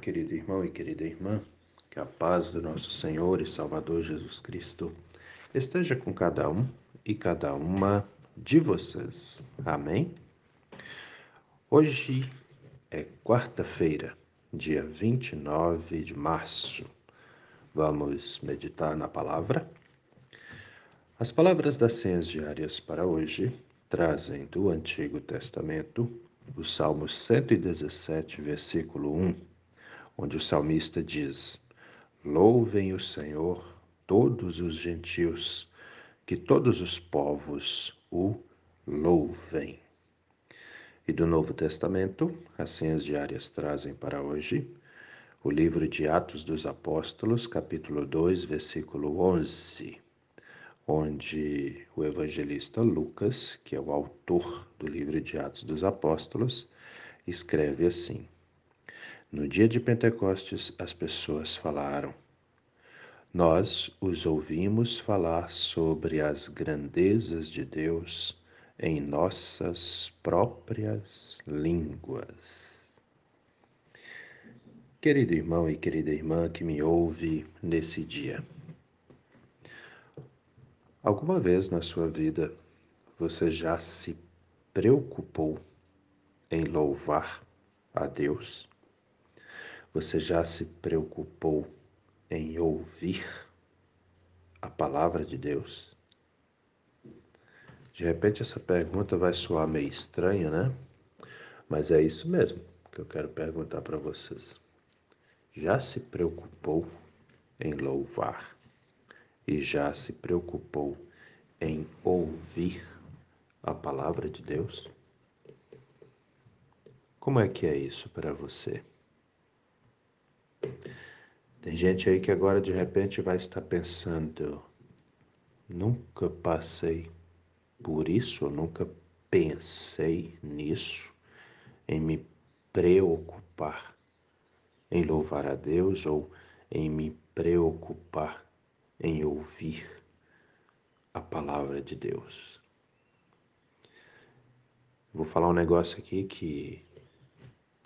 querido irmão e querida irmã, que a paz do nosso Senhor e Salvador Jesus Cristo esteja com cada um e cada uma de vocês. Amém? Hoje é quarta-feira, dia 29 de março. Vamos meditar na palavra? As palavras das senhas diárias para hoje trazem do Antigo Testamento o Salmo 117, versículo 1, onde o salmista diz: Louvem o Senhor todos os gentios, que todos os povos o louvem. E do Novo Testamento, as senhas diárias trazem para hoje o livro de Atos dos Apóstolos, capítulo 2, versículo 11 onde o evangelista Lucas, que é o autor do livro de Atos dos Apóstolos, escreve assim: No dia de Pentecostes, as pessoas falaram. Nós os ouvimos falar sobre as grandezas de Deus em nossas próprias línguas. Querido irmão e querida irmã que me ouve nesse dia, Alguma vez na sua vida você já se preocupou em louvar a Deus? Você já se preocupou em ouvir a palavra de Deus? De repente essa pergunta vai soar meio estranha, né? Mas é isso mesmo que eu quero perguntar para vocês. Já se preocupou em louvar e já se preocupou em ouvir a palavra de Deus? Como é que é isso para você? Tem gente aí que agora de repente vai estar pensando: nunca passei por isso, eu nunca pensei nisso, em me preocupar em louvar a Deus ou em me preocupar em ouvir a palavra de Deus. Vou falar um negócio aqui que,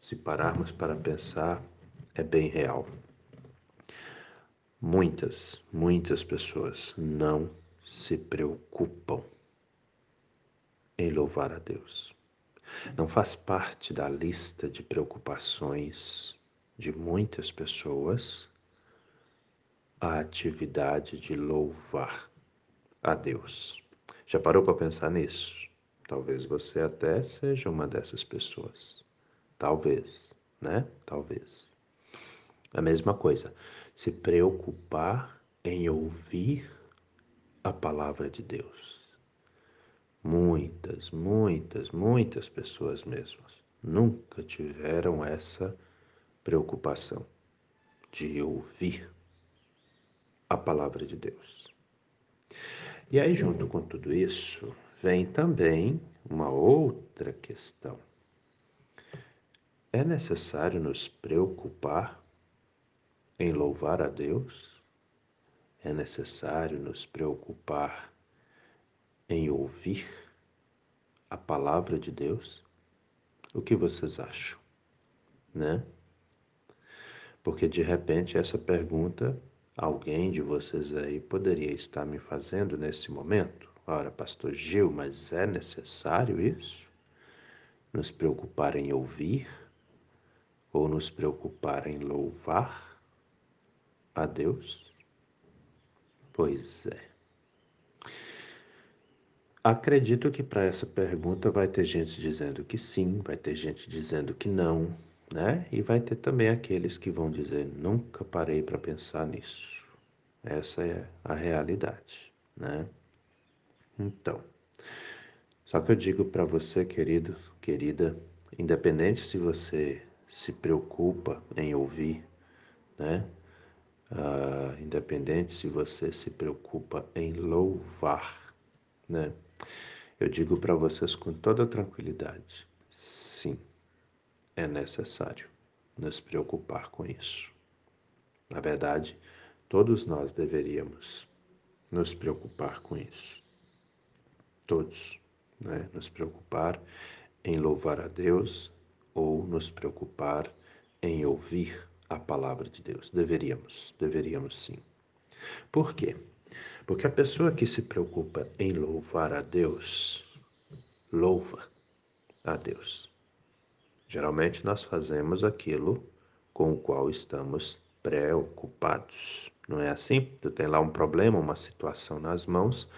se pararmos para pensar, é bem real. Muitas, muitas pessoas não se preocupam em louvar a Deus. Não faz parte da lista de preocupações de muitas pessoas a atividade de louvar a Deus. Já parou para pensar nisso? Talvez você até seja uma dessas pessoas. Talvez, né? Talvez. A mesma coisa, se preocupar em ouvir a palavra de Deus. Muitas, muitas, muitas pessoas mesmas nunca tiveram essa preocupação de ouvir a palavra de Deus. E aí, junto com tudo isso, vem também uma outra questão. É necessário nos preocupar em louvar a Deus? É necessário nos preocupar em ouvir a palavra de Deus? O que vocês acham, né? Porque de repente essa pergunta Alguém de vocês aí poderia estar me fazendo nesse momento? Ora, Pastor Gil, mas é necessário isso? Nos preocupar em ouvir? Ou nos preocupar em louvar a Deus? Pois é. Acredito que para essa pergunta vai ter gente dizendo que sim, vai ter gente dizendo que não, né? E vai ter também aqueles que vão dizer: nunca parei para pensar nisso. Essa é a realidade, né? Então, só que eu digo para você, querido, querida, independente se você se preocupa em ouvir, né? Uh, independente se você se preocupa em louvar, né? Eu digo para vocês com toda tranquilidade, sim, é necessário nos preocupar com isso. Na verdade, todos nós deveríamos nos preocupar com isso. Todos, né? Nos preocupar em louvar a Deus ou nos preocupar em ouvir a palavra de Deus. Deveríamos, deveríamos sim. Por quê? Porque a pessoa que se preocupa em louvar a Deus, louva a Deus. Geralmente nós fazemos aquilo com o qual estamos preocupados. Não é assim? Tu tem lá um problema, uma situação nas mãos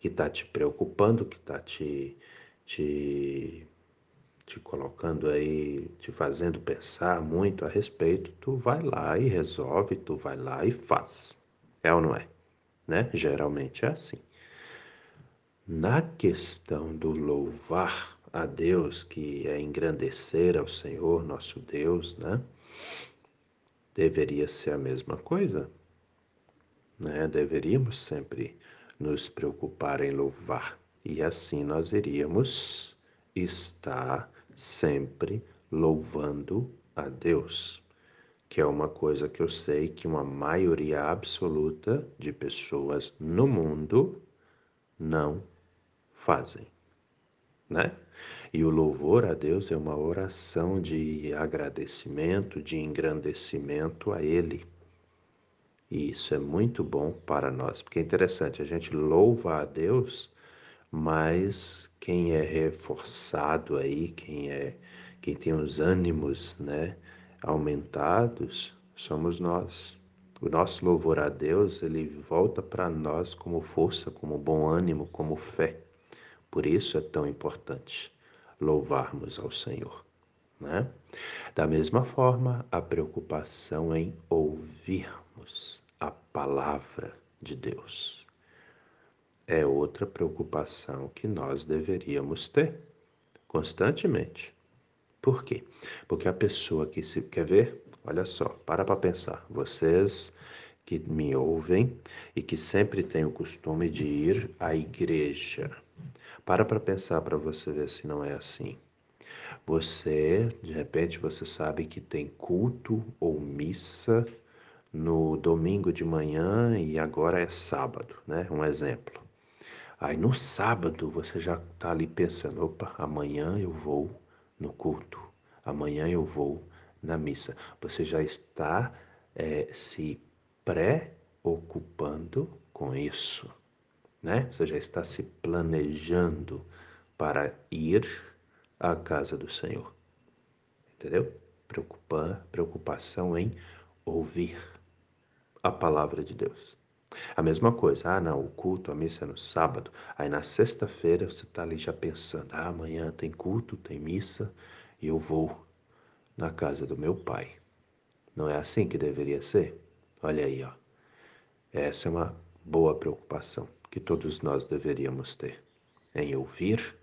que está te preocupando, que está te, te, te colocando aí, te fazendo pensar muito a respeito, tu vai lá e resolve, tu vai lá e faz. É ou não é? Né? Geralmente é assim. Na questão do louvar a Deus, que é engrandecer ao Senhor nosso Deus, né? Deveria ser a mesma coisa, né? Deveríamos sempre nos preocupar em louvar e assim nós iríamos estar sempre louvando a Deus, que é uma coisa que eu sei que uma maioria absoluta de pessoas no mundo não fazem, né? E o louvor a Deus é uma oração de agradecimento, de engrandecimento a Ele. E isso é muito bom para nós, porque é interessante, a gente louva a Deus, mas quem é reforçado aí, quem é quem tem os ânimos, né, aumentados, somos nós. O nosso louvor a Deus, ele volta para nós como força, como bom ânimo, como fé. Por isso é tão importante louvarmos ao Senhor. Né? Da mesma forma, a preocupação em ouvirmos a palavra de Deus é outra preocupação que nós deveríamos ter constantemente. Por quê? Porque a pessoa que se quer ver, olha só, para para pensar. Vocês que me ouvem e que sempre têm o costume de ir à igreja. Para para pensar para você ver se não é assim. Você, de repente, você sabe que tem culto ou missa no domingo de manhã e agora é sábado, né? Um exemplo. Aí no sábado você já está ali pensando: opa, amanhã eu vou no culto, amanhã eu vou na missa. Você já está é, se preocupando com isso, né? Você já está se planejando para ir à casa do Senhor, entendeu? Preocupa, preocupação em ouvir a palavra de Deus. A mesma coisa, ah não, o culto, a missa é no sábado. Aí na sexta-feira você está ali já pensando, ah, amanhã tem culto, tem missa e eu vou na casa do meu pai. Não é assim que deveria ser? Olha aí, ó. Essa é uma boa preocupação que todos nós deveríamos ter, em ouvir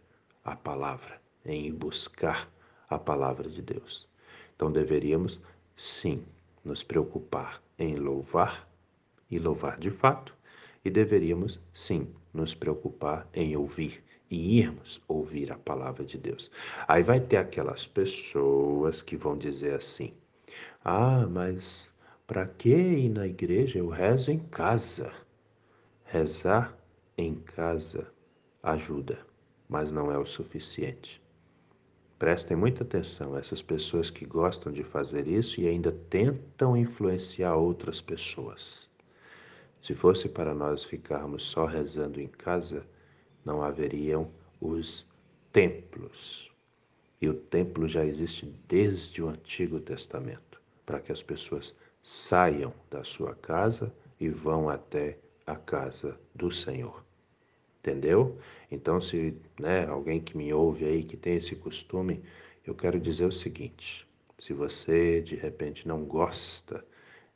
a palavra, em buscar a palavra de Deus. Então deveríamos, sim, nos preocupar em louvar e louvar de fato, e deveríamos, sim, nos preocupar em ouvir e irmos ouvir a palavra de Deus. Aí vai ter aquelas pessoas que vão dizer assim: ah, mas para que ir na igreja? Eu rezo em casa. Rezar em casa ajuda, mas não é o suficiente. Prestem muita atenção, essas pessoas que gostam de fazer isso e ainda tentam influenciar outras pessoas. Se fosse para nós ficarmos só rezando em casa, não haveriam os templos. E o templo já existe desde o Antigo Testamento, para que as pessoas saiam da sua casa e vão até a casa do Senhor. Entendeu? Então, se né, alguém que me ouve aí que tem esse costume, eu quero dizer o seguinte: se você de repente não gosta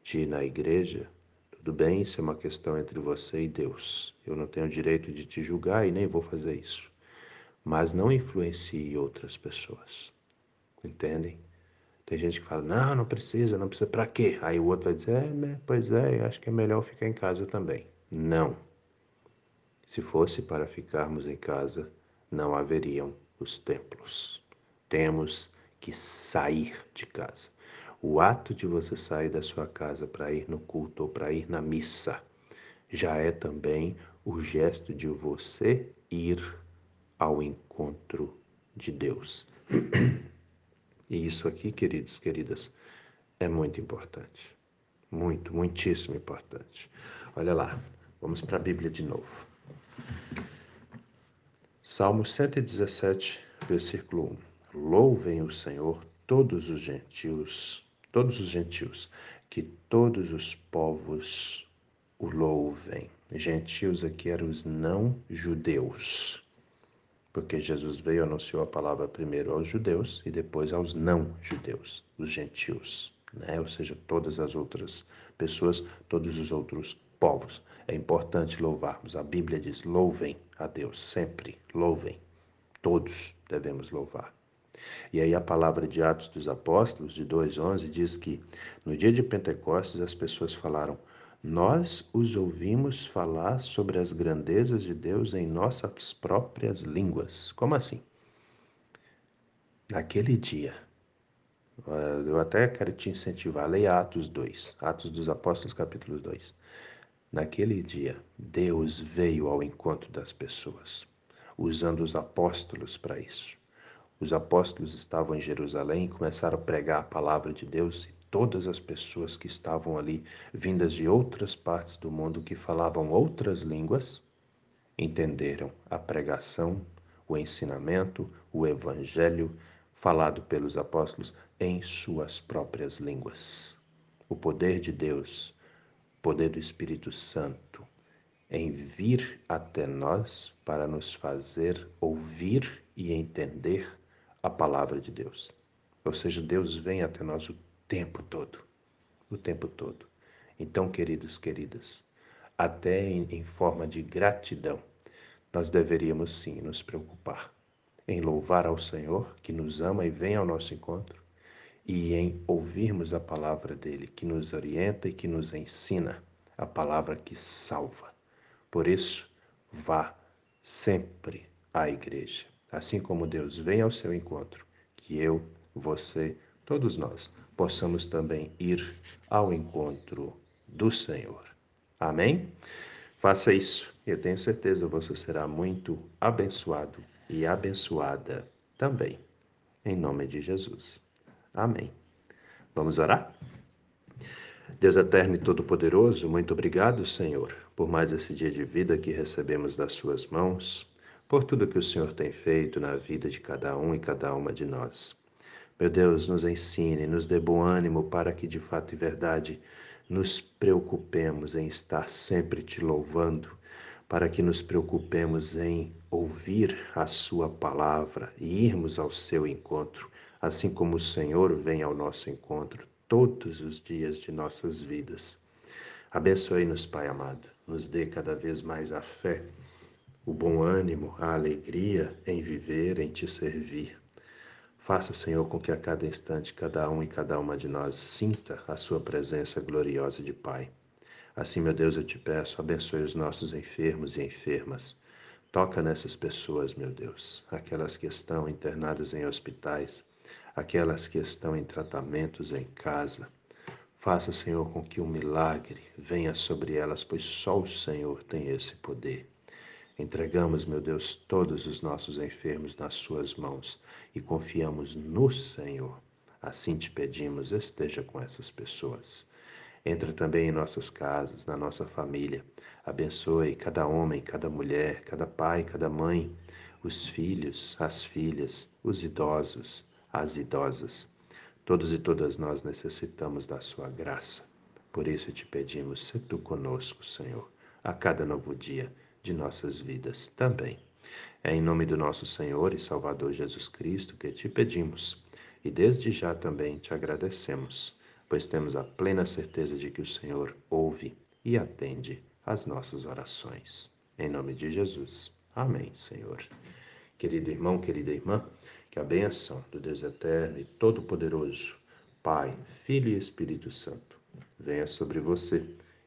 de ir na igreja, tudo bem, isso é uma questão entre você e Deus. Eu não tenho direito de te julgar e nem vou fazer isso. Mas não influencie outras pessoas. Entendem? Tem gente que fala: não, não precisa, não precisa, para quê? Aí o outro vai dizer: é, né, pois é, acho que é melhor ficar em casa também. Não. Se fosse para ficarmos em casa, não haveriam os templos. Temos que sair de casa. O ato de você sair da sua casa para ir no culto ou para ir na missa já é também o gesto de você ir ao encontro de Deus. E isso aqui, queridos, queridas, é muito importante. Muito, muitíssimo importante. Olha lá, vamos para a Bíblia de novo. Salmo 117, versículo 1. Louvem o Senhor todos os gentios, todos os gentios, que todos os povos o louvem. Gentios aqui eram os não judeus, porque Jesus veio e anunciou a palavra primeiro aos judeus e depois aos não judeus, os gentios, né? ou seja, todas as outras pessoas, todos os outros povos. É importante louvarmos. A Bíblia diz: louvem a Deus sempre, louvem. Todos devemos louvar. E aí a palavra de Atos dos Apóstolos, de 2,11, diz que no dia de Pentecostes as pessoas falaram: Nós os ouvimos falar sobre as grandezas de Deus em nossas próprias línguas. Como assim? Naquele dia, eu até quero te incentivar, leia Atos 2, Atos dos Apóstolos, capítulo 2. Naquele dia, Deus veio ao encontro das pessoas, usando os apóstolos para isso. Os apóstolos estavam em Jerusalém e começaram a pregar a palavra de Deus e todas as pessoas que estavam ali, vindas de outras partes do mundo que falavam outras línguas, entenderam a pregação, o ensinamento, o evangelho falado pelos apóstolos em suas próprias línguas. O poder de Deus, o poder do Espírito Santo, em vir até nós para nos fazer ouvir e entender a palavra de Deus. Ou seja, Deus vem até nós o tempo todo. O tempo todo. Então, queridos, queridas, até em, em forma de gratidão, nós deveríamos sim nos preocupar em louvar ao Senhor, que nos ama e vem ao nosso encontro, e em ouvirmos a palavra dele, que nos orienta e que nos ensina, a palavra que salva. Por isso, vá sempre à igreja. Assim como Deus vem ao seu encontro, que eu, você, todos nós possamos também ir ao encontro do Senhor. Amém? Faça isso. Eu tenho certeza você será muito abençoado e abençoada também. Em nome de Jesus. Amém. Vamos orar? Deus eterno e todo-poderoso, muito obrigado, Senhor, por mais esse dia de vida que recebemos das Suas mãos por tudo que o Senhor tem feito na vida de cada um e cada uma de nós. Meu Deus, nos ensine, nos dê bom ânimo para que de fato e verdade nos preocupemos em estar sempre te louvando, para que nos preocupemos em ouvir a Sua palavra e irmos ao seu encontro, assim como o Senhor vem ao nosso encontro todos os dias de nossas vidas. Abençoe-nos, Pai amado, nos dê cada vez mais a fé o bom ânimo, a alegria em viver, em te servir. Faça, Senhor, com que a cada instante cada um e cada uma de nós sinta a sua presença gloriosa de Pai. Assim, meu Deus, eu te peço, abençoe os nossos enfermos e enfermas. Toca nessas pessoas, meu Deus, aquelas que estão internadas em hospitais, aquelas que estão em tratamentos em casa. Faça, Senhor, com que um milagre venha sobre elas, pois só o Senhor tem esse poder. Entregamos, meu Deus, todos os nossos enfermos nas Suas mãos e confiamos no Senhor. Assim te pedimos, esteja com essas pessoas. Entra também em nossas casas, na nossa família. Abençoe cada homem, cada mulher, cada pai, cada mãe, os filhos, as filhas, os idosos, as idosas. Todos e todas nós necessitamos da Sua graça. Por isso te pedimos, se tu conosco, Senhor, a cada novo dia de nossas vidas também. É em nome do nosso Senhor e Salvador Jesus Cristo que te pedimos e desde já também te agradecemos, pois temos a plena certeza de que o Senhor ouve e atende às nossas orações. Em nome de Jesus. Amém, Senhor. Querido irmão, querida irmã, que a benção do Deus Eterno e Todo-Poderoso, Pai, Filho e Espírito Santo, venha sobre você